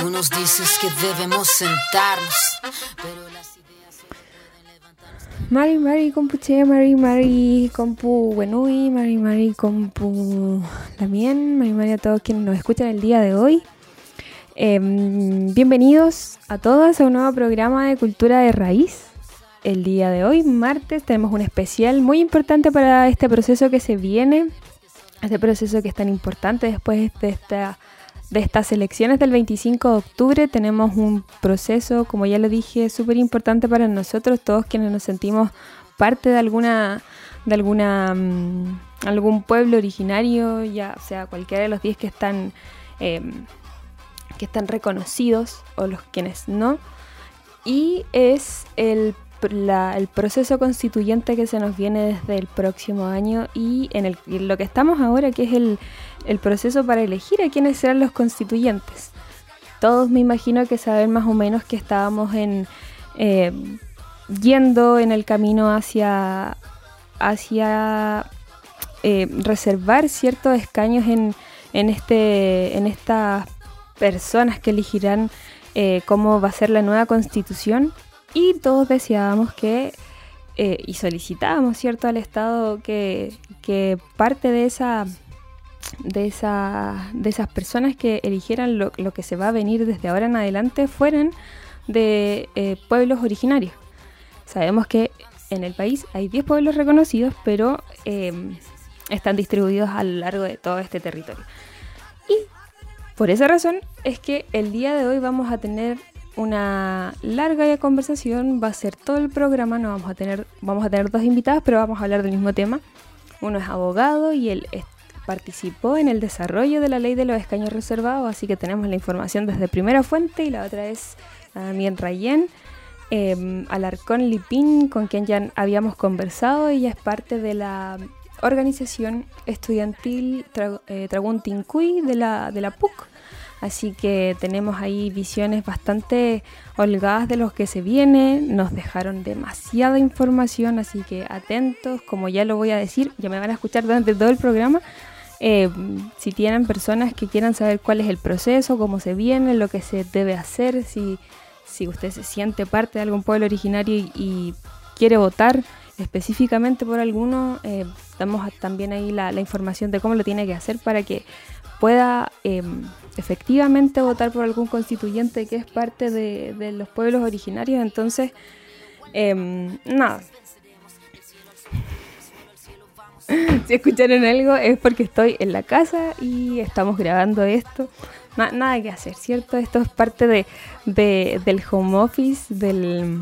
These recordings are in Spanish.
Tú nos dices que debemos sentarnos, pero las ideas se pueden. Mari Mari Compuche, Mari Mari Compu Wenui, Mari Mari Compu también, Mari Mari a todos quienes nos escuchan el día de hoy. Em, bienvenidos a todos a un nuevo programa de Cultura de Raíz. El día de hoy, martes, tenemos un especial muy importante para este proceso que se viene, este proceso que es tan importante después de esta de estas elecciones del 25 de octubre tenemos un proceso, como ya lo dije, súper importante para nosotros, todos quienes nos sentimos parte de alguna, de alguna, mm, algún pueblo originario, ya sea cualquiera de los 10 que están, em, que están reconocidos o los quienes no. Y es el el proceso constituyente que se nos viene desde el próximo año y en, el, lo que estamos ahora, que es el, proceso para elegir a quiénes serán los constituyentes. Todos me imagino que saben más o menos que estábamos en eh, yendo en el camino hacia, hacia eh, reservar ciertos escaños en, en, este, en estas personas que elegirán eh, cómo va a ser la nueva constitución y todos deseábamos que, eh, y solicitábamos, ¿cierto?, al Estado que, parte de esa, de, esa, de esas personas que eligieran lo, que se va a venir desde ahora en adelante fueran de eh, pueblos originarios. Sabemos que en el país hay 10 pueblos reconocidos, pero em, están distribuidos a lo largo de todo este territorio. Y por esa razón es que el día de hoy vamos a tener una larga conversación, va a ser todo el programa, no vamos a tener, vamos a tener dos invitados, pero vamos a hablar del mismo tema. Uno es abogado y él participó en el desarrollo de la ley de los escaños reservados, así que tenemos la información desde primera fuente y la otra es también Rayen. Eh, Alarcón Lipín, con quien ya habíamos conversado, ella es parte de la organización estudiantil Tra eh, de la, de la PUC, Así que tenemos ahí visiones bastante holgadas de lo que se viene. Nos dejaron demasiada información, así que atentos, como ya lo voy a decir, ya me van a escuchar durante todo el programa. Eh, si tienen personas que quieran saber cuál es el proceso, cómo se viene, lo que se debe hacer, si, si usted se siente parte de algún pueblo originario y, quiere votar específicamente por alguno, eh, damos también ahí la, información de cómo lo tiene que hacer para que pueda em, efectivamente votar por algún constituyente que es parte de, los pueblos originarios. Entonces, em, nada. si escucharon algo es porque estoy en la casa y estamos grabando esto. nada que hacer, ¿cierto? Esto es parte de, del home office, del,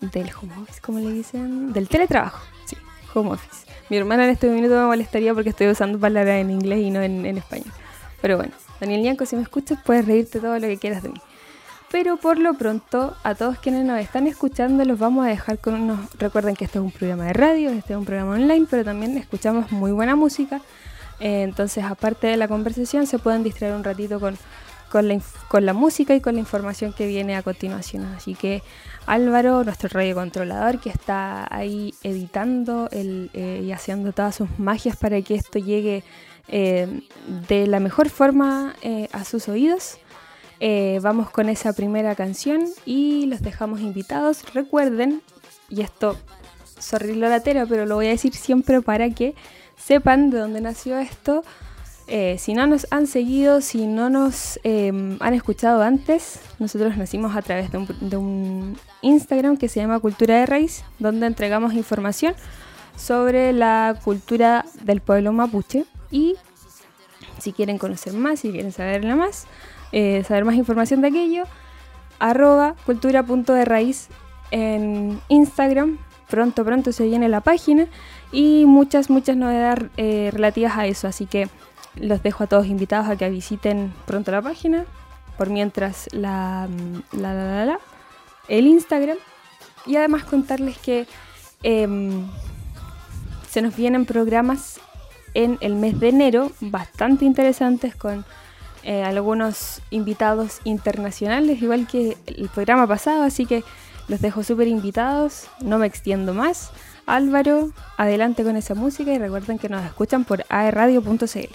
del home office, ¿cómo le dicen? Del teletrabajo, sí, home office. Mi hermana en este minuto me molestaría porque estoy usando palabras en inglés y no en, español. Pero bueno, Daniel Yanco, si me escuchas, puedes reírte todo lo que quieras de mí. Pero por lo pronto, a todos quienes nos están escuchando, los vamos a dejar con unos. Recuerden que este es un programa de radio, este es un programa online, pero también escuchamos muy buena música. Eh, entonces, aparte de la conversación, se pueden distraer un ratito con, con, la, con la música y con la información que viene a continuación. Así que Álvaro, nuestro radio controlador, que está ahí editando eh, y haciendo todas sus magias para que esto llegue eh, de la mejor forma eh, a sus oídos. Vamos con esa primera canción y los dejamos invitados. Recuerden, y esto, sorry lo latero, pero lo voy a decir siempre para que sepan de dónde nació esto. Eh, si no nos han seguido, si no nos em, han escuchado antes, nosotros nacimos a través de un, Instagram que se llama Cultura de Raíz, donde entregamos información sobre la cultura del pueblo mapuche. Y si quieren conocer más, si quieren saberla más, eh, saber más información de aquello, arroba cultura.de en Instagram. Pronto, pronto se viene la página y muchas, muchas novedades eh, relativas a eso. Así que los dejo a todos invitados a que visiten pronto la página. Por mientras la, la el Instagram. Y además contarles que em, se nos vienen programas en el mes de enero bastante interesantes con eh, algunos invitados internacionales, igual que el programa pasado, así que los dejo súper invitados, no me extiendo más. Álvaro, adelante con esa música y recuerden que nos escuchan por aerradio.cl.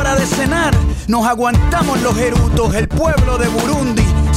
nos aguantamos los erutos, el pueblo de Burundi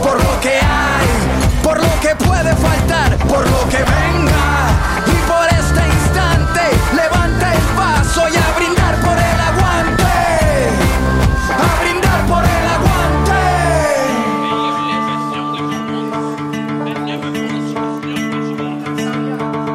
por lo que hay, por lo que puede faltar, por lo que venga.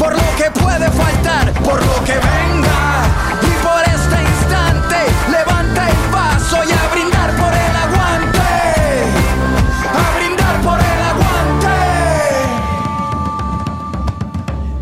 por lo que puede faltar, por lo que venga.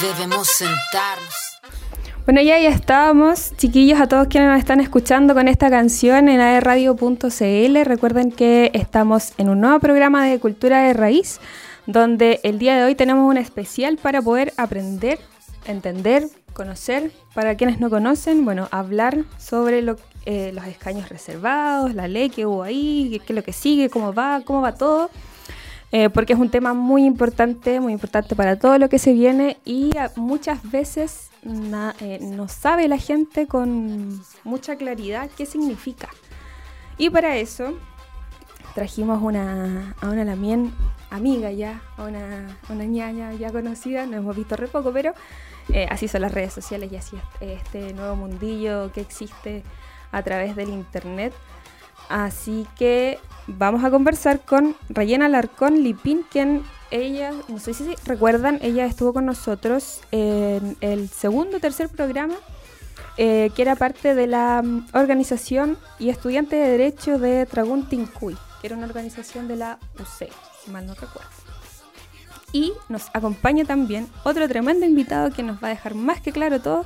Debemos sentarnos. Bueno, ya ya estábamos, chiquillos, a todos quienes nos están escuchando con esta canción en aerradio.cl. Recuerden que estamos en un nuevo programa de Cultura de Raíz, donde el día de hoy tenemos un especial para poder aprender, entender, conocer, para quienes no conocen, bueno, hablar sobre lo, eh, los escaños reservados, la ley que hubo ahí, qué es lo que sigue, cómo va, cómo va todo. Eh, porque es un tema muy importante, muy importante para todo lo que se viene y muchas veces eh, no sabe la gente con mucha claridad qué significa. Y para eso trajimos una, a una Lamien amiga ya, a una, una ñaña ya conocida, no hemos visto re poco, pero eh, así son las redes sociales y así es este nuevo mundillo que existe a través del internet. Así que vamos a conversar con Rayena Larcón Lipin, quien ella, no sé si recuerdan, ella estuvo con nosotros en el segundo o tercer programa, eh, que era parte de la mm, organización y estudiante de Derecho de Tragún Tincuy, que era una organización de la UC, si mal no recuerdo. Y nos acompaña también otro tremendo invitado que nos va a dejar más que claro todo,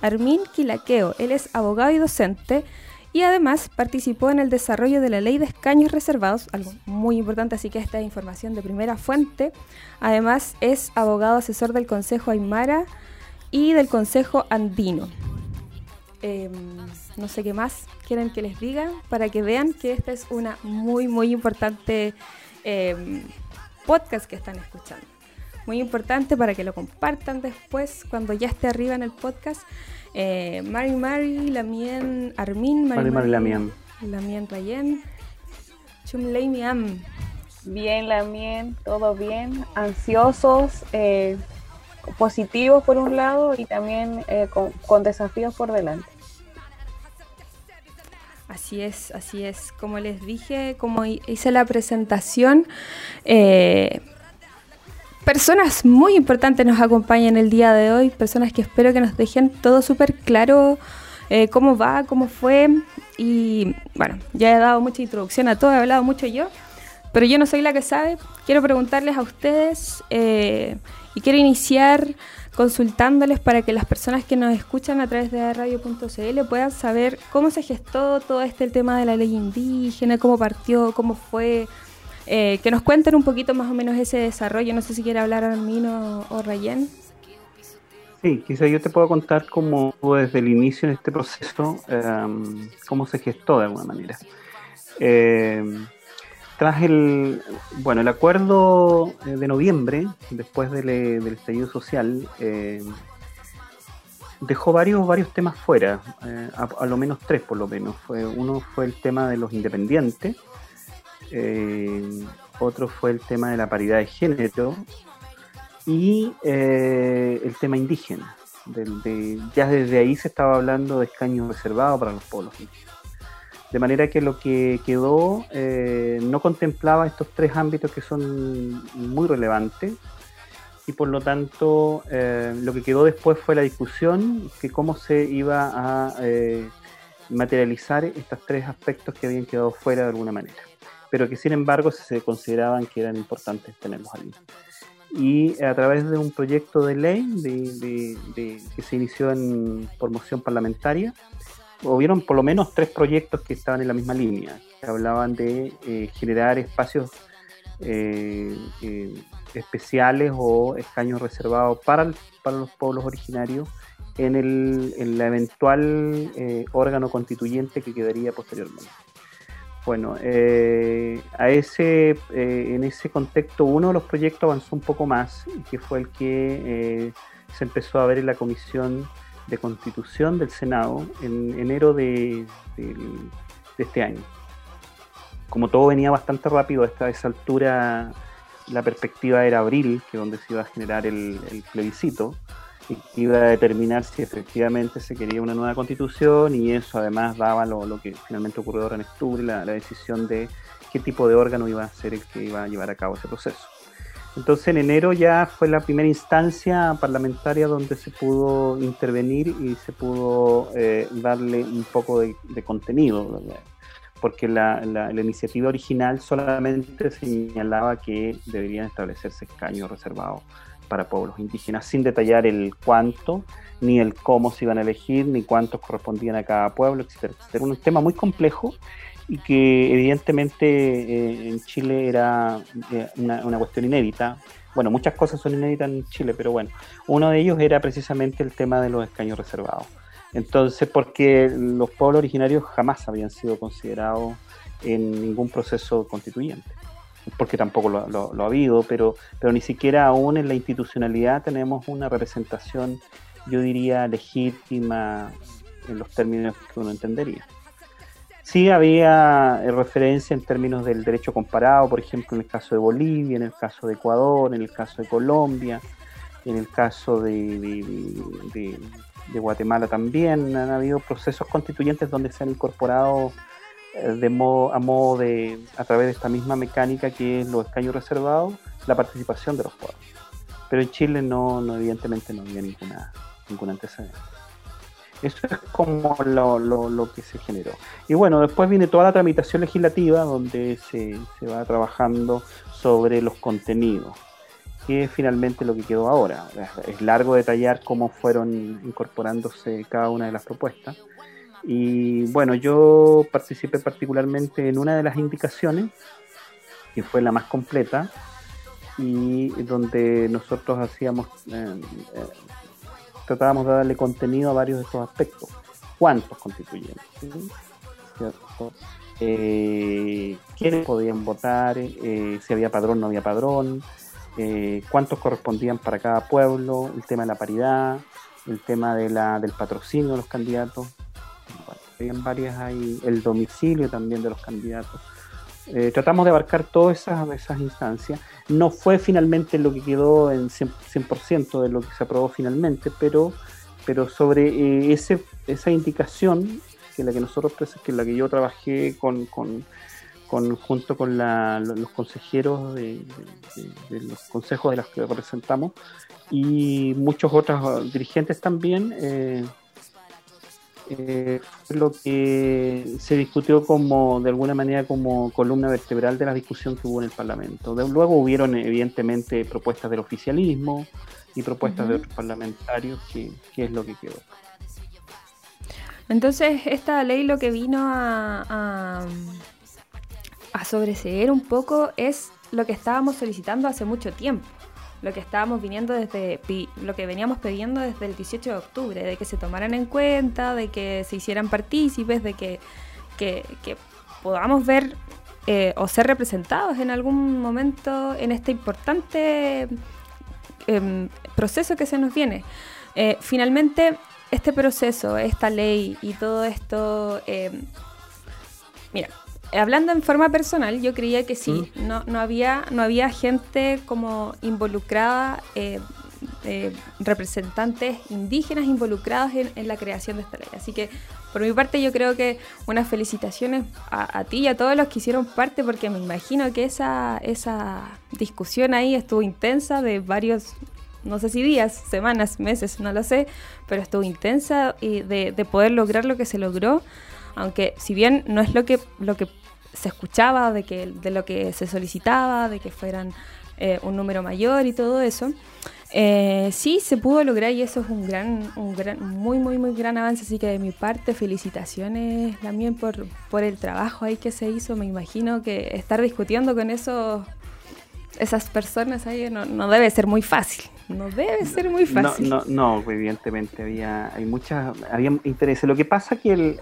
Armin Quilaqueo. Él es abogado y docente y además participó en el desarrollo de la ley de escaños reservados, algo muy importante, así que esta es información de primera fuente. Además es abogado asesor del Consejo Aymara y del Consejo Andino. Em, no sé qué más quieren que les diga para que vean que esta es una muy, muy importante em, podcast que están escuchando. Muy importante para que lo compartan después cuando ya esté arriba en el podcast. Eh, Mari Mari, Lamien Armin, Mari Mari Lamien. Lamien Rayen, Chumley Miam. Bien, Lamien, todo bien. Ansiosos, eh, positivos por un lado y también eh, con, desafíos por delante. Así es, así es. Como les dije, como hice la presentación, eh, personas muy importantes nos acompañan el día de hoy, personas que espero que nos dejen todo súper claro eh, cómo va, cómo fue. Y bueno, ya he dado mucha introducción a todo, he hablado mucho yo, pero yo no soy la que sabe. Quiero preguntarles a ustedes eh, y quiero iniciar consultándoles para que las personas que nos escuchan a través de radio.cl puedan saber cómo se gestó todo este tema de la ley indígena, cómo partió, cómo fue, eh, que nos cuenten un poquito más o menos ese desarrollo. No sé si quiere hablar Armino o, Rayen. Sí, quizá yo te puedo contar cómo desde el inicio de este proceso, em, cómo se gestó de alguna manera. Em, tras el, bueno, el acuerdo eh, de noviembre, después del, eh, del estallido social, em, dejó varios, varios temas fuera, a, a, lo menos tres por lo menos. Fue, uno fue el tema de los independientes, eh, otro fue el tema de la paridad de género y eh, el tema indígena. ya desde ahí se estaba hablando de escaños reservados para los pueblos indígenas. De manera que lo que quedó eh, no contemplaba estos tres ámbitos que son muy relevantes y por lo tanto lo que quedó después fue la discusión de cómo se iba a materializar estos tres aspectos que habían quedado fuera de alguna manera pero que sin embargo se consideraban que eran importantes tenerlos allí. Y a través de un proyecto de ley de, que se inició en, por moción parlamentaria, hubieron por lo menos tres proyectos que estaban en la misma línea, que hablaban de eh, generar espacios eh, eh, especiales o escaños reservados para, para los pueblos originarios en el, en la eventual órgano constituyente que quedaría posteriormente. Bueno, eh, a ese, eh, en ese contexto uno de los proyectos avanzó un poco más, que fue el que eh, se empezó a ver en la Comisión de Constitución del Senado en enero de, este año. Como todo venía bastante rápido, a esa altura la perspectiva era abril, que es donde se iba a generar el plebiscito, iba a determinar si efectivamente se quería una nueva constitución y eso además daba lo, que finalmente ocurrió ahora en octubre, la, decisión de qué tipo de órgano iba a ser el que iba a llevar a cabo ese proceso. Entonces en enero ya fue la primera instancia parlamentaria donde se pudo intervenir y se pudo eh, darle un poco de, contenido, porque la, la, iniciativa original solamente señalaba que deberían establecerse escaños reservados para pueblos indígenas, sin detallar el cuánto, ni el cómo se iban a elegir, ni cuántos correspondían a cada pueblo, etcétera, Era Un tema muy complejo y que evidentemente eh, en Chile era eh, una, cuestión inédita. Bueno, muchas cosas son inéditas en Chile, pero bueno, uno de ellos era precisamente el tema de los escaños reservados. Entonces, porque los pueblos originarios jamás habían sido considerados en ningún proceso constituyente porque tampoco lo, ha habido, pero, pero ni siquiera aún en la institucionalidad tenemos una representación yo diría, legítima en los términos que uno entendería. Sí había eh, referencia en términos del derecho comparado, por ejemplo, en el caso de Bolivia, en el caso de Ecuador, en el caso de Colombia, en el caso de, Guatemala también. Han habido procesos constituyentes donde se han incorporado de modo, a modo de, a través de esta misma mecánica que es los escaños reservados, la participación de los pueblos. Pero en Chile no, no evidentemente no había ninguna, ningún antecedente. Eso es como lo, que se generó. Y bueno, después viene toda la tramitación legislativa donde se, va trabajando sobre los contenidos, que es finalmente lo que quedó ahora. Es largo detallar cómo fueron incorporándose cada una de las propuestas. Y bueno, yo participé particularmente en una de las indicaciones, que fue la más completa, y donde nosotros hacíamos eh, eh, tratábamos de darle contenido a varios de estos aspectos. ¿Cuántos constituyentes? Eh, ¿Quiénes podían votar? Eh, si había padrón, no había padrón. ¿Cuántos correspondían para cada pueblo? El tema de la paridad, el tema de la, del patrocinio de los candidatos. Habían varias ahí, el domicilio también de los candidatos. tratamos de abarcar todas esas, esas instancias no fue finalmente lo que quedó en 100%, de lo que se aprobó finalmente, pero, pero sobre eh, ese, esa indicación, que la que nosotros, que la que yo trabajé con, con, junto con los consejeros de, los consejos de los que representamos y muchos otros dirigentes también, eh, eh, lo que se discutió como, de alguna manera, como columna vertebral de la discusión que hubo en el Parlamento. luego hubieron, evidentemente, propuestas del oficialismo y propuestas de otros parlamentarios, que, es lo que quedó. Entonces, esta ley lo que vino a, a, a sobreseer un poco es lo que estábamos solicitando hace mucho tiempo lo que estábamos viniendo desde lo que veníamos pidiendo desde el 18 de octubre, de que se tomaran en cuenta, de que se hicieran partícipes, de que, podamos ver eh, o ser representados en algún momento en este importante em, proceso que se nos viene. Eh, finalmente, este proceso, esta ley y todo esto, em, mira, hablando en forma personal, yo creía que sí, mm. no, no, había, no había gente como involucrada, eh, eh, representantes indígenas involucrados en, la creación de esta ley. Así que por mi parte yo creo que unas felicitaciones a, ti y a todos los que hicieron parte, porque me imagino que esa, esa discusión ahí estuvo intensa de varios no sé si días, semanas, meses, no lo sé, pero estuvo intensa y de, de, poder lograr lo que se logró, aunque si bien no es lo que, lo que se escuchaba, de, que, de lo que se solicitaba, de que fueran eh, un número mayor y todo eso. Eh, sí, se pudo lograr y eso es un gran, un gran, muy, muy, muy gran avance. Así que de mi parte, felicitaciones también por, por el trabajo ahí que se hizo. Me imagino que estar discutiendo con esos, esas personas ahí no, no debe ser muy fácil. No debe ser muy fácil. No, no, no evidentemente había, hay muchas, había intereses. Lo que pasa que el,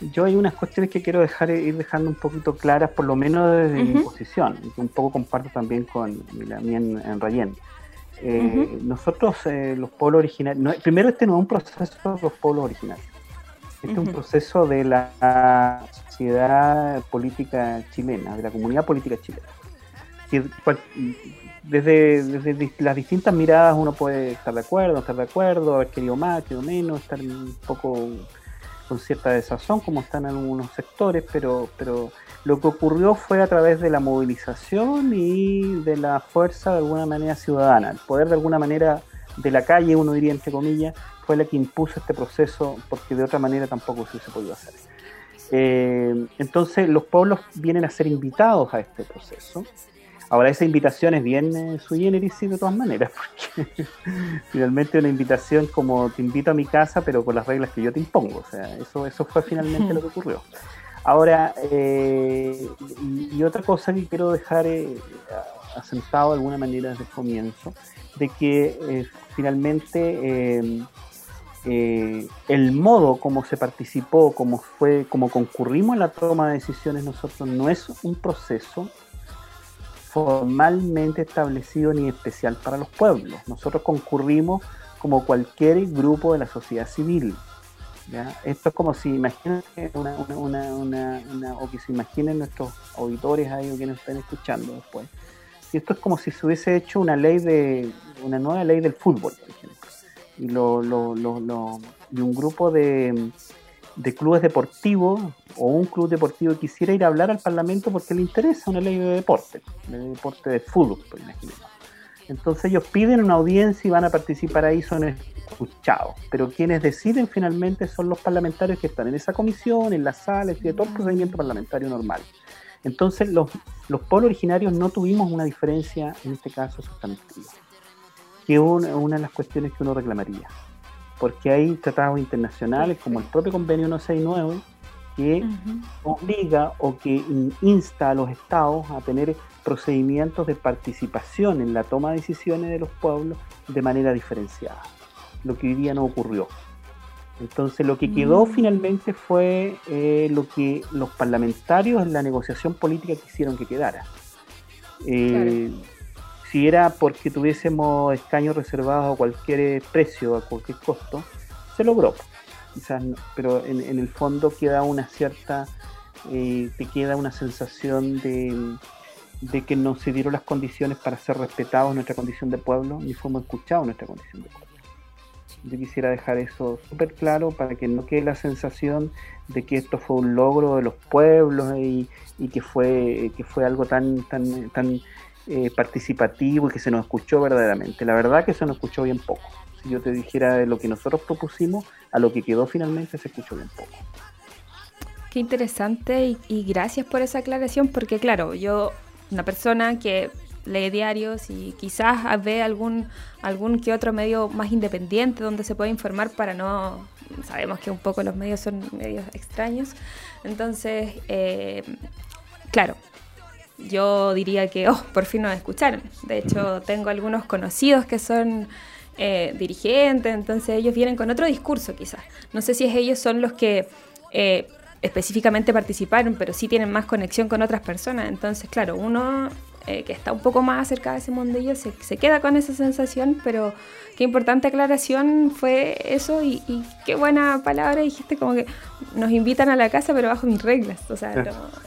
yo hay unas cuestiones que quiero dejar ir dejando un poquito claras, por lo menos desde mi posición, y que un poco comparto también con la mía en, Rayén. Eh, nosotros, eh, los pueblos originarios, primero este no es un proceso de los pueblos originarios, este es un proceso de la sociedad política chilena, de la comunidad política chilena. desde, desde las distintas miradas uno puede estar de acuerdo, no estar de acuerdo, haber querido más, querido menos, estar un poco con cierta desazón, como están en algunos sectores, pero, pero lo que ocurrió fue a través de la movilización y de la fuerza de alguna manera ciudadana. El poder de alguna manera de la calle, uno diría entre comillas, fue la que impuso este proceso, porque de otra manera tampoco se podía hacer. Eh, entonces los pueblos vienen a ser invitados a este proceso Ahora esa invitación es bien eh, sui generis de todas maneras, porque finalmente una invitación como te invito a mi casa, pero con las reglas que yo te impongo. O sea, eso, eso fue finalmente lo que ocurrió. Ahora, eh, y, otra cosa que quiero dejar eh, asentado de alguna manera desde el comienzo, de que eh, finalmente el modo como se participó, como fue, como concurrimos en la toma de decisiones nosotros, no es un proceso formalmente establecido ni especial para los pueblos. Nosotros concurrimos como cualquier grupo de la sociedad civil. Esto es como si imaginen una, una, una, o que se imaginen nuestros auditores ahí o quienes estén escuchando después. Si esto es como si se hubiese hecho una ley de una nueva ley del fútbol, por ejemplo, y, lo, lo, lo, y un grupo de, de clubes deportivos o un club deportivo quisiera ir a hablar al Parlamento porque le interesa una ley de deporte, de deporte de fútbol, por ejemplo. Entonces ellos piden una audiencia y van a participar ahí, son escuchados. Pero quienes deciden finalmente son los parlamentarios que están en esa comisión, en las salas, de todo el procedimiento parlamentario normal. Entonces los, los pueblos originarios no tuvimos una diferencia, en este caso, sustantiva, que es una de las cuestiones que uno reclamaría. Porque hay tratados internacionales como el propio convenio 169 que obliga o que insta a los estados a tener procedimientos de participación en la toma de decisiones de los pueblos de manera diferenciada, lo que hoy día no ocurrió. Entonces lo que quedó mm. finalmente fue eh, lo que los parlamentarios en la negociación política quisieron que quedara. Eh, si era porque tuviésemos escaños reservados a cualquier precio, a cualquier costo, se logró. Pero en, el fondo queda una cierta, eh, te queda una sensación de, de que no se dieron las condiciones para ser respetados nuestra condición de pueblo, ni fuimos escuchados en nuestra condición de pueblo. Yo quisiera dejar eso súper claro para que no quede la sensación de que esto fue un logro de los pueblos y, que fue que fue algo tan tan tan eh, participativo y que se nos escuchó verdaderamente. La verdad que se nos escuchó bien poco. Si yo te dijera de lo que nosotros propusimos a lo que quedó finalmente se escuchó bien poco. Qué interesante y gracias por esa aclaración porque claro, yo una persona que lee diarios y quizás ve algún, algún que otro medio más independiente donde se puede informar para no... Sabemos que un poco los medios son medios extraños. Entonces, eh, claro, yo diría que, oh, por fin nos escucharon. De hecho, tengo algunos conocidos que son eh, dirigentes, entonces ellos vienen con otro discurso quizás. No sé si es ellos son los que... Eh, específicamente participaron, pero sí tienen más conexión con otras personas. Entonces, claro, uno eh, que está un poco más cerca de ese mundillo se, se, queda con esa sensación, pero qué importante aclaración fue eso y, qué buena palabra dijiste, como que nos invitan a la casa, pero bajo mis reglas. O sea,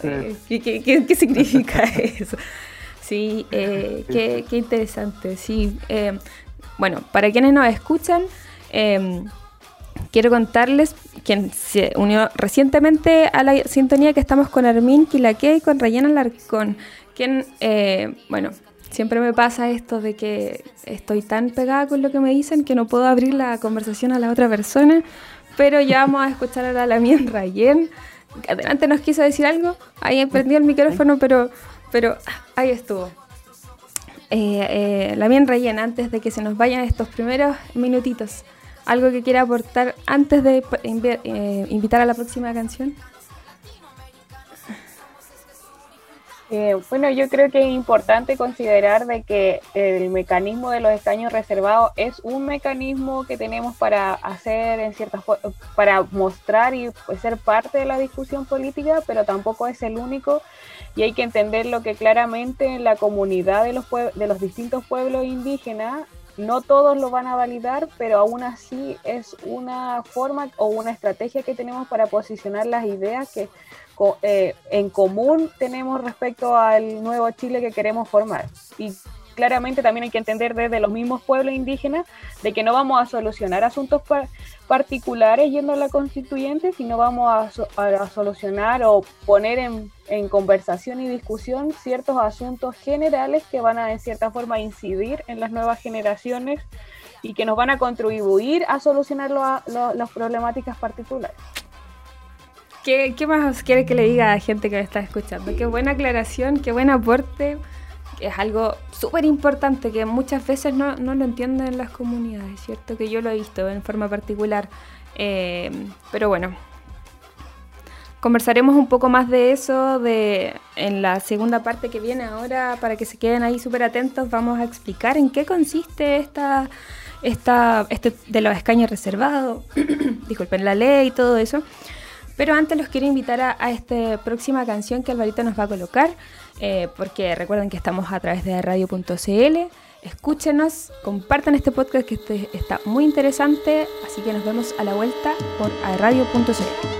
eh, ¿qué, significa eso? Sí, eh, qué, qué, interesante. Sí, bueno, para quienes nos escuchan, quiero contarles quien se unió recientemente a la sintonía que estamos con Armin Quilaque y con Rayana Larcón, eh, bueno, siempre me pasa esto de que estoy tan pegada con lo que me dicen que no puedo abrir la conversación a la otra persona, pero ya vamos a escuchar a la Lamien Rayen. Adelante nos quiso decir algo, ahí prendió el micrófono, pero, pero ahí estuvo. Eh, eh, Lamien Rayen, antes de que se nos vayan estos primeros minutitos, ¿Algo que quiera aportar antes de eh, invitar a la próxima canción? Eh, bueno, yo creo que es importante considerar de que el mecanismo de los escaños reservados es un mecanismo que tenemos para hacer en ciertas para mostrar y ser parte de la discusión política, pero tampoco es el único. Y hay que entender lo que claramente en la comunidad de los de los distintos pueblos indígenas no todos lo van a validar, pero aún así es una forma o una estrategia que tenemos para posicionar las ideas que eh, en común tenemos respecto al nuevo Chile que queremos formar. Y claramente también hay que entender desde los mismos pueblos indígenas de que no vamos a solucionar asuntos particulares yendo a la constituyente, sino vamos a, solucionar o poner en, en, conversación y discusión ciertos asuntos generales que van a en cierta forma incidir en las nuevas generaciones y que nos van a contribuir a solucionar las problemáticas particulares. ¿Qué, ¿Qué, más quiere que le diga a gente que me está escuchando? Qué buena aclaración, qué buen aporte es algo súper importante que muchas veces no, lo entienden las comunidades, ¿cierto? Que yo lo he visto en forma particular. Eh, pero bueno, conversaremos un poco más de eso de, en la segunda parte que viene ahora, para que se queden ahí súper atentos. Vamos a explicar en qué consiste esta, esta este de los escaños reservados, disculpen, la ley y todo eso. Pero antes los quiero invitar a, esta próxima canción que Alvarito nos va a colocar. Eh, porque recuerden que estamos a través de radio.cl Escúchenos, compartan este podcast que este está muy interesante, así que nos vemos a la vuelta por aerradio.cl.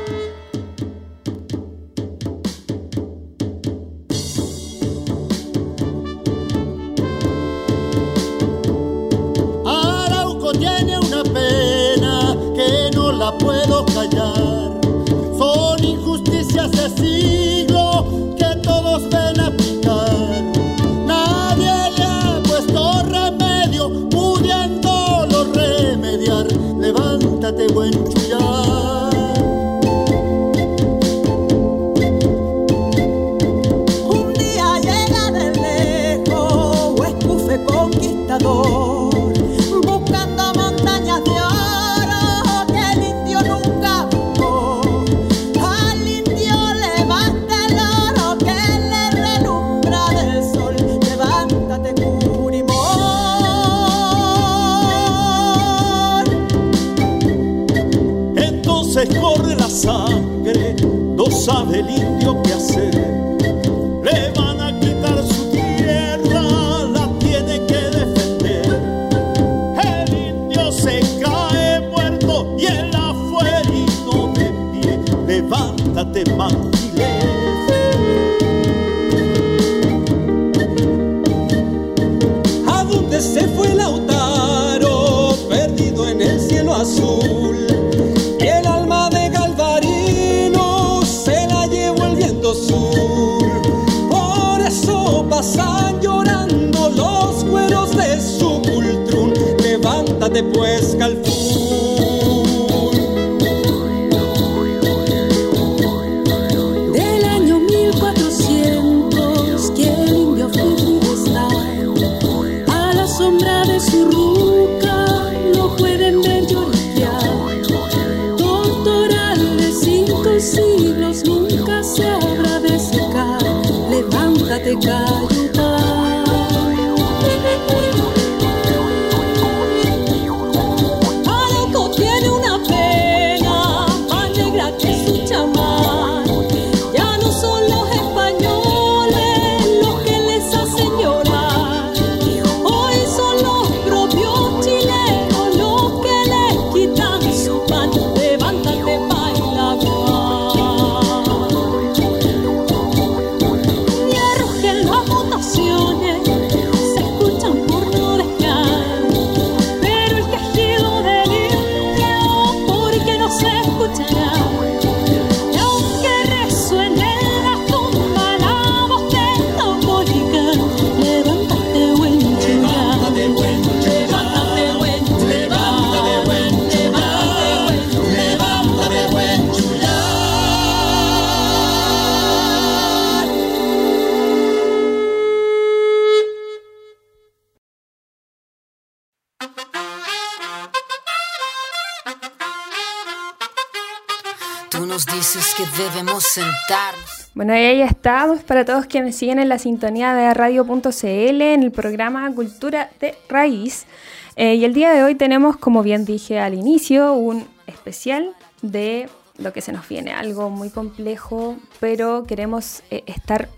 Bueno, ahí estamos para todos quienes siguen en la sintonía de radio.cl en el programa Cultura de Raíz. Eh, y el día de hoy tenemos, como bien dije al inicio, un especial de lo que se nos viene, algo muy complejo, pero queremos eh, estar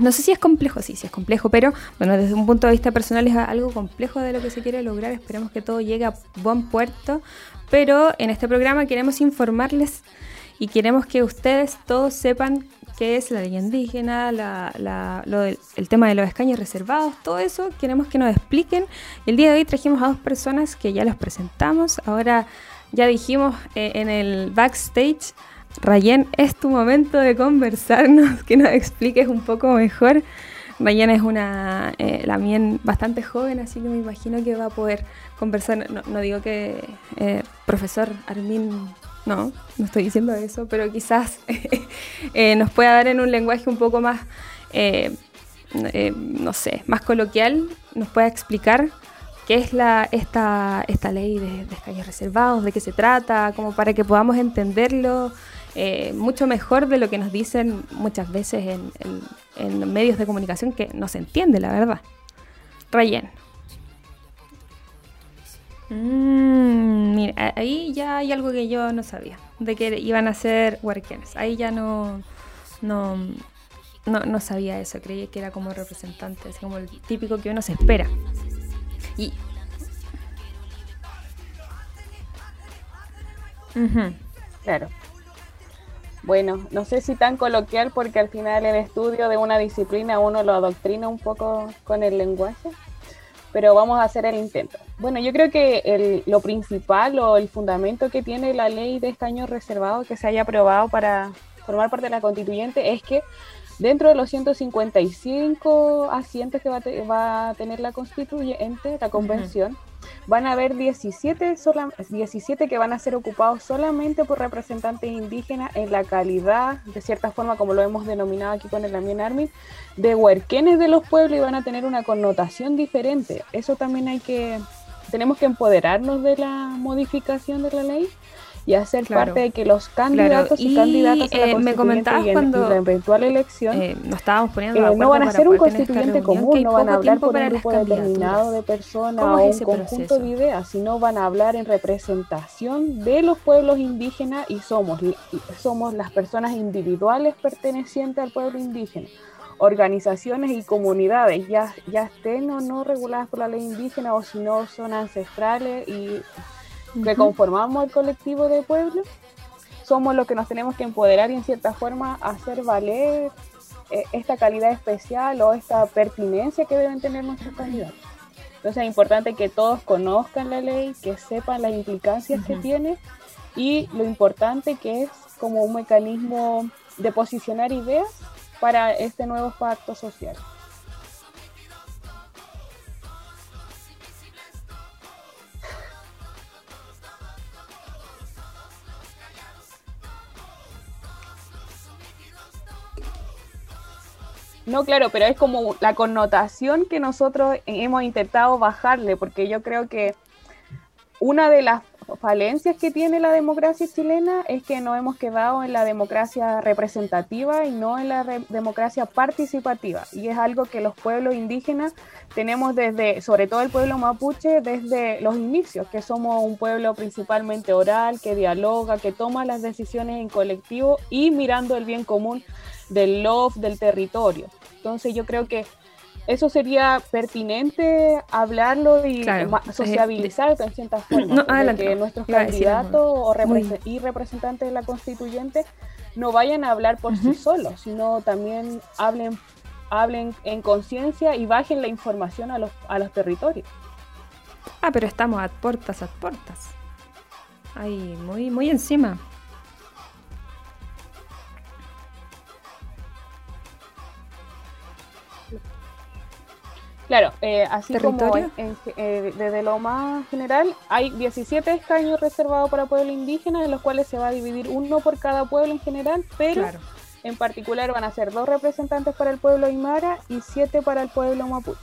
no sé si es complejo, sí, sí es complejo, pero bueno, desde un punto de vista personal es algo complejo de lo que se quiere lograr. Esperemos que todo llegue a buen puerto. Pero en este programa queremos informarles y queremos que ustedes todos sepan qué es la ley indígena, el tema de los escaños reservados, todo eso queremos que nos expliquen. El día de hoy trajimos a dos personas que ya los presentamos. Ahora ya dijimos eh, en el backstage, Rayen, es tu momento de conversarnos, que nos expliques un poco mejor. Rayen es una, eh, la mía bastante joven, así que me imagino que va a poder conversar. No, digo que eh, profesor Armin no, no estoy diciendo eso, pero quizás eh, nos pueda dar en un lenguaje un poco más, eh, eh, no sé, más coloquial, nos pueda explicar qué es la, esta, esta ley de, de reservados, de qué se trata, como para que podamos entenderlo mucho mejor de lo que nos dicen muchas veces en, en medios de comunicación que no se entiende, la verdad. Rayen. Mm, mira, ahí ya hay algo que yo no sabía, de que iban a ser huarquenes. Ahí ya no, no, no, sabía eso, creí que era como representante, así como el típico que uno se espera. Y... Claro. Bueno, no sé si tan coloquial porque al final el estudio de una disciplina uno lo adoctrina un poco con el lenguaje, pero vamos a hacer el intento. Bueno, yo creo que lo principal o el fundamento que tiene la ley de escaños reservados que se haya aprobado para formar parte de la constituyente es que dentro de los 155 asientos que va a, tener la constituyente, la convención, van a haber 17, 17 que van a ser ocupados solamente por representantes indígenas en la calidad, de cierta forma, como lo hemos denominado aquí con el Amien Armin, de huerquenes de los pueblos y van a tener una connotación diferente. Eso también hay que, tenemos que empoderarnos de la modificación de la ley y hacer parte de que los candidatos y, candidatas a la eh, me comentabas cuando la eventual elección eh, nos estábamos poniendo eh, no van a ser un constituyente común, no van a hablar por un grupo determinado de personas o un conjunto de ideas, sino van a hablar en representación de los pueblos indígenas y somos, somos las personas individuales pertenecientes al pueblo indígena organizaciones y comunidades, ya, ya estén o no reguladas por la ley indígena o si no son ancestrales y que conformamos el colectivo de pueblo, somos los que nos tenemos que empoderar y en cierta forma hacer valer eh, esta calidad especial o esta pertinencia que deben tener nuestros candidatos. Entonces es importante que todos conozcan la ley, que sepan las implicancias que tiene y lo importante que es como un mecanismo de posicionar ideas para este nuevo pacto social. No, claro, pero es como la connotación que nosotros hemos intentado bajarle, porque yo creo que una de las falencias que tiene la democracia chilena es que no hemos quedado en la democracia representativa y no en la democracia participativa. Y es algo que los pueblos indígenas tenemos desde, sobre todo el pueblo mapuche, desde los inicios, que somos un pueblo principalmente oral, que dialoga, que toma las decisiones en colectivo y mirando el bien común del love del territorio. Entonces yo creo que eso sería pertinente hablarlo y sociabilizar en ciertas formas, que nuestros candidatos y representantes de la constituyente no vayan a hablar por sí solos, sino también hablen, hablen en conciencia y bajen la información a los, a los territorios. Ah, pero estamos a puertas, a puertas. Ahí, muy, muy encima. Claro, eh, así como eh, desde lo más general, hay 17 escaños reservados para pueblo indígena, en los cuales se va a dividir uno por cada pueblo en general, pero en particular van a ser dos representantes para el pueblo aymara y siete para el pueblo mapuche.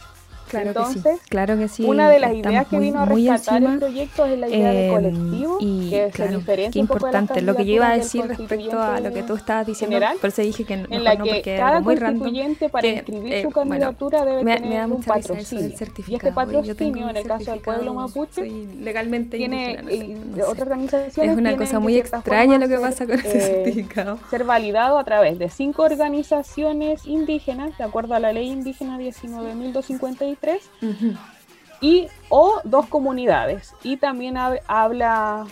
Claro Entonces, claro que sí. Una de las ideas que vino a rescatar el proyecto es la idea de em, colectivo, y, que se diferencia importante. lo que yo iba a decir respecto a lo que tú estabas diciendo, por eso dije que no, en la que cada muy constituyente para inscribir eh, su candidatura debe tener un patrocinio. Y este patrocinio, en el caso del pueblo mapuche, legalmente tiene otra organización Es una cosa muy extraña lo que pasa con ese eh, certificado. Ser validado a través de cinco organizaciones indígenas, de acuerdo a la ley indígena 19.253 y o dos comunidades. Y también habla,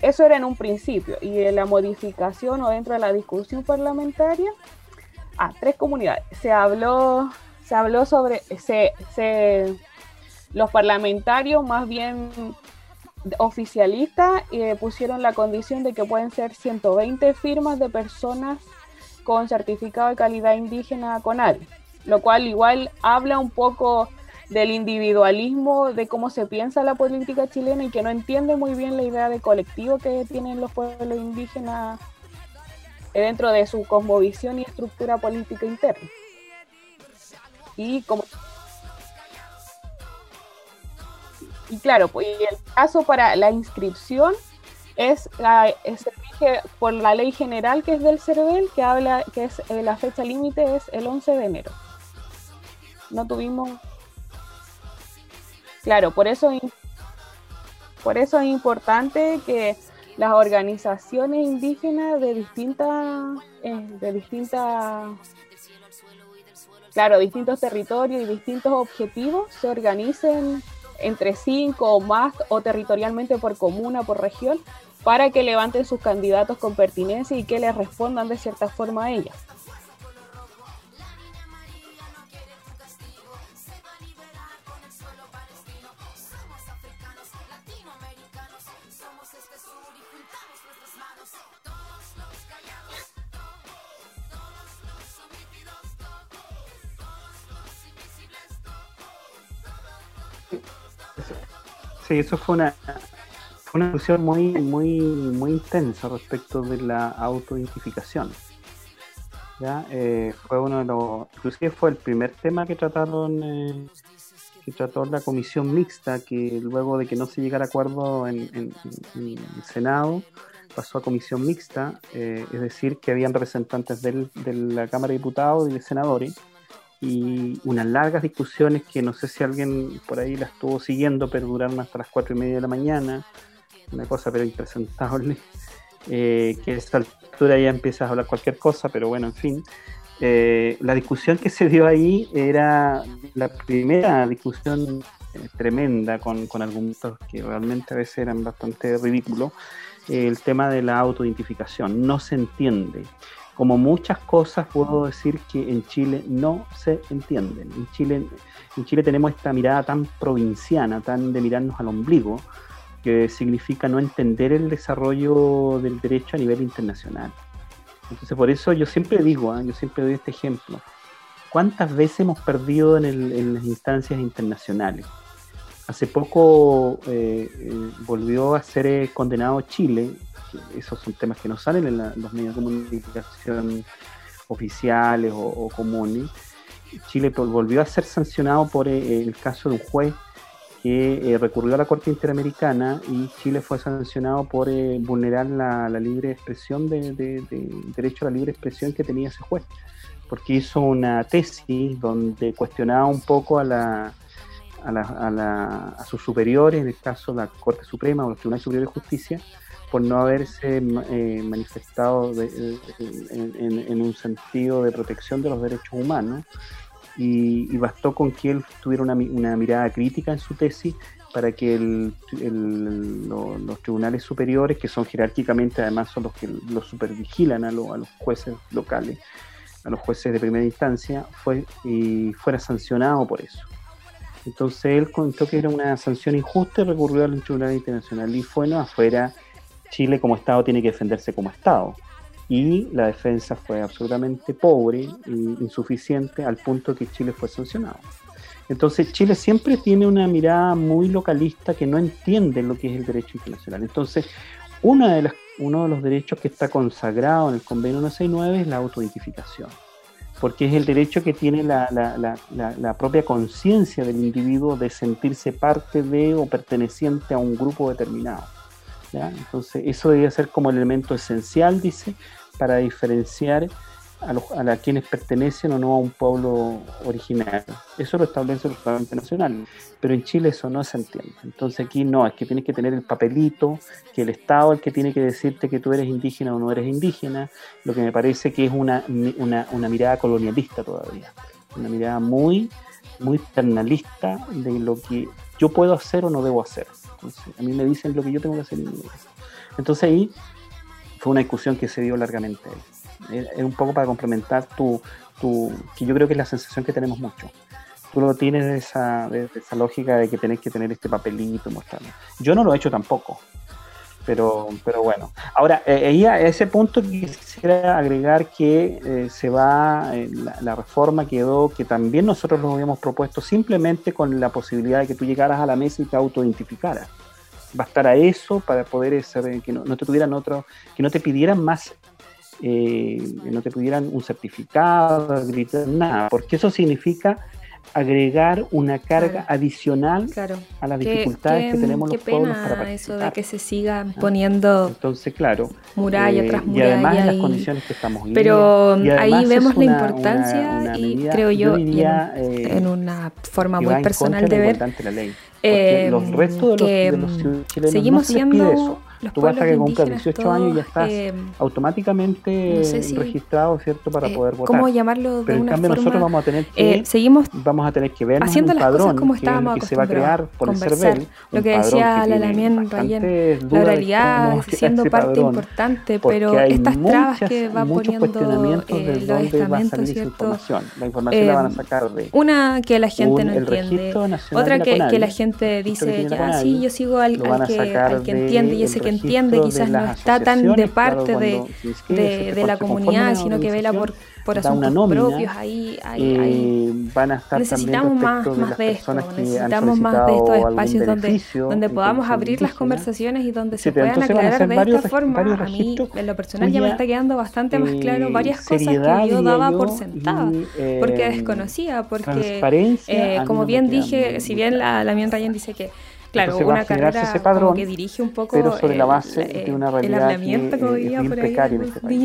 eso era en un principio, y en la modificación o dentro de la discusión parlamentaria, a tres comunidades. Se habló, se habló sobre, se, se, los parlamentarios más bien oficialistas eh, pusieron la condición de que pueden ser 120 firmas de personas con certificado de calidad indígena con CONAL lo cual igual habla un poco del individualismo, de cómo se piensa la política chilena y que no entiende muy bien la idea de colectivo que tienen los pueblos indígenas dentro de su cosmovisión y estructura política interna. Y como y claro, pues el caso para la inscripción es la se rige por la ley general que es del CERVEL, que habla que es eh, la fecha límite es el 11 de enero no tuvimos... Claro, por eso, por eso es importante que las organizaciones indígenas de distintas, eh, de distintas, claro, distintos territorios y distintos objetivos se organicen entre cinco o más o territorialmente por comuna, por región, para que levanten sus candidatos con pertinencia y que les respondan de cierta forma a ellas. Sí, eso fue una, una discusión muy, muy, muy intensa respecto de la autoidentificación. ¿ya? Eh, fue uno de los, inclusive fue el primer tema que trataron, eh, que trató la comisión mixta, que luego de que no se llegara a acuerdo en el Senado, pasó a comisión mixta, eh, es decir, que habían representantes del- de la Cámara de Diputados y de senadores, y unas largas discusiones que no sé si alguien por ahí la estuvo siguiendo, pero duraron hasta las cuatro y media de la mañana, una cosa pero impresentable, eh, que a esta altura ya empiezas a hablar cualquier cosa, pero bueno, en fin. Eh, la discusión que se dio ahí era la primera discusión eh, tremenda con, con argumentos que realmente a veces eran bastante ridículos. El tema de la autoidentificación no se entiende. Como muchas cosas puedo decir que en Chile no se entienden. En Chile, en Chile tenemos esta mirada tan provinciana, tan de mirarnos al ombligo, que significa no entender el desarrollo del derecho a nivel internacional. Entonces, por eso yo siempre digo, ¿ah? yo siempre doy este ejemplo. ¿Cuántas veces hemos perdido en, el- en las instancias internacionales? Hace poco eh, eh, volvió a ser eh, condenado Chile, esos son temas que no salen en la- los medios de comunicación oficiales o, comunes. Chile vol- volvió a ser sancionado por eh, el caso de un juez que eh, recurrió a la Corte Interamericana y Chile fue sancionado por eh, vulnerar la, la libre expresión de, de- de- derecho a la libre expresión que tenía ese juez, porque hizo una tesis donde cuestionaba un poco a la a, la- a la- a sus superiores, en el caso de la Corte Suprema o los Tribunales Superiores de Justicia, por no haberse eh, manifestado de- en, un sentido de protección de los derechos humanos. Y, bastó con que él tuviera una, mi- una mirada crítica en su tesis para que el- el- lo- los tribunales superiores, que son jerárquicamente además son los que los supervigilan a, lo- a los jueces locales, a los jueces de primera instancia, fue, fuera sancionado por eso. Entonces él contó que era una sanción injusta y recurrió al Tribunal Internacional. Y fue, no, afuera, Chile como Estado tiene que defenderse como Estado. Y la defensa fue absolutamente pobre e insuficiente al punto que Chile fue sancionado. Entonces Chile siempre tiene una mirada muy localista que no entiende lo que es el derecho internacional. Entonces, una de uno de los derechos que está consagrado en el convenio 169 es la autoidentificación porque es el derecho que tiene la propia conciencia del individuo de sentirse parte de o perteneciente a un grupo determinado. Entonces, eso debería ser como el elemento esencial, dice, para diferenciar a, los, a quienes pertenecen o no a un pueblo original. Eso lo establece el Tratado Internacional, pero en Chile eso no se entiende. Entonces aquí no, es que tienes que tener el papelito, que el Estado es el que tiene que decirte que tú eres indígena o no eres indígena, lo que me parece que es una, una, una mirada colonialista todavía, una mirada muy, muy paternalista de lo que yo puedo hacer o no debo hacer. Entonces, a mí me dicen lo que yo tengo que hacer. Entonces ahí fue una discusión que se dio largamente. Es es un poco para complementar tu, tu, que yo creo que es la sensación que tenemos mucho. Tú lo tienes de esa, de esa lógica de que tenés que tener este papelito y mostrarlo. Yo no lo he hecho tampoco, pero, pero bueno. Ahora, eh, a ese punto quisiera agregar que eh, se va, eh, la, reforma quedó, que también nosotros lo habíamos propuesto simplemente con la posibilidad de que tú llegaras a la mesa y te autoidentificaras. Bastara eso para poder ser, que no, no te tuvieran otro, que no te pidieran más eh, que no te pidieran un certificado, gritar, nada, porque eso significa agregar una carga Claro. adicional Claro. a las dificultades qué- que tenemos qué los pueblos para eso de participar. que se sigan Ah. poniendo Entonces, claro, muralla eh, tras y además muralla las y- condiciones que estamos viviendo. Pero Y ahí vemos la importancia una- una y creo yo, y diría, en, eh, en una forma muy personal de ver, la ley. Eh, los restos de los, que, de los chilenos seguimos no se siendo eso. Los Tú basta pueblos que cumplas indígenas 18 años y ya todos, estás eh, automáticamente no sé si- registrado, ¿cierto? Para eh, poder votar. ¿cómo llamarlo de Pero en una cambio nosotros forma? vamos a tener que Eh, seguimos vamos a tener que vernos haciendo en un las cosas padrón como que, estábamos que se va a crear por el conversar. CERVEL, Lo que decía que la tiene Lamien bastantes Rayen, la oralidad siendo parte importante, pero estas trabas que va poniendo eh, los a estamentos, ¿cierto? información. La información la van a Eh, sacar de Una que la gente no entiende, otra que, que la gente que dice, ya sí, yo sigo al, a que, que entiende y ese que entiende quizás no está tan de claro, parte de, inscribe, de, la comunidad, sino que vela por, por asuntos nómina, propios, ahí, ahí, ahí. eh, van a estar Necesitamos más, más de esto, necesitamos más de estos espacios donde, donde podamos abrir las conversaciones y donde se puedan aclarar de varios esta forma. A mí, en lo personal, ya me está quedando bastante más claro varias cosas que yo daba por sentada, porque eh, desconocía, porque, eh, como bien dije, si bien la, la Mien Ryan dice que, claro, Entonces va a una generarse ese padrón, que dirige un poco pero sobre la base el- de una realidad que, como eh, es ahí precaria en este país.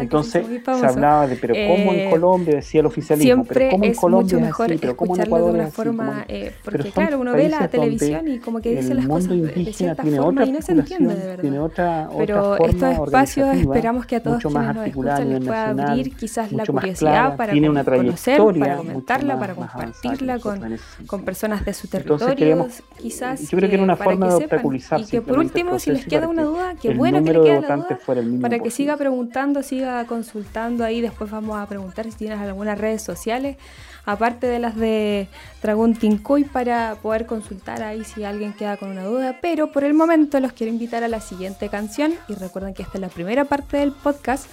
Entonces se muy hablaba de, pero ¿cómo en Eh, Colombia decía el oficialismo? pero ¿cómo en Colombia es mejor así? pero ¿cómo en escucharlo de Ecuador una es así? forma, ¿Cómo en- eh, Pero porque son claro, uno ve la televisión y como que dice las cosas de, cierta forma y no se entiende de tiene verdad. otra, Pero otra estos espacios esperamos que a todos quienes nos escuchan les pueda abrir quizás la curiosidad para una conocer, para más- para compartirla con, personas de su territorio, quizás yo creo que era una forma de obstaculizar Y que por último, si les queda una duda, qué bueno que le número de quede la duda, fuera el mínimo para que posible. siga preguntando, siga consultando ahí, después vamos a preguntar si tienes algunas redes sociales, aparte de las de Dragón Tincoy, para poder consultar ahí si alguien queda con una duda. Pero por el momento los quiero invitar a la siguiente canción y recuerden que esta es la primera parte del podcast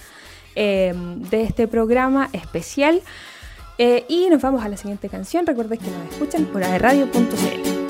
eh, de este programa especial. Eh, y nos vamos a la siguiente canción. Recuerden que nos escuchan por aerradio.cl.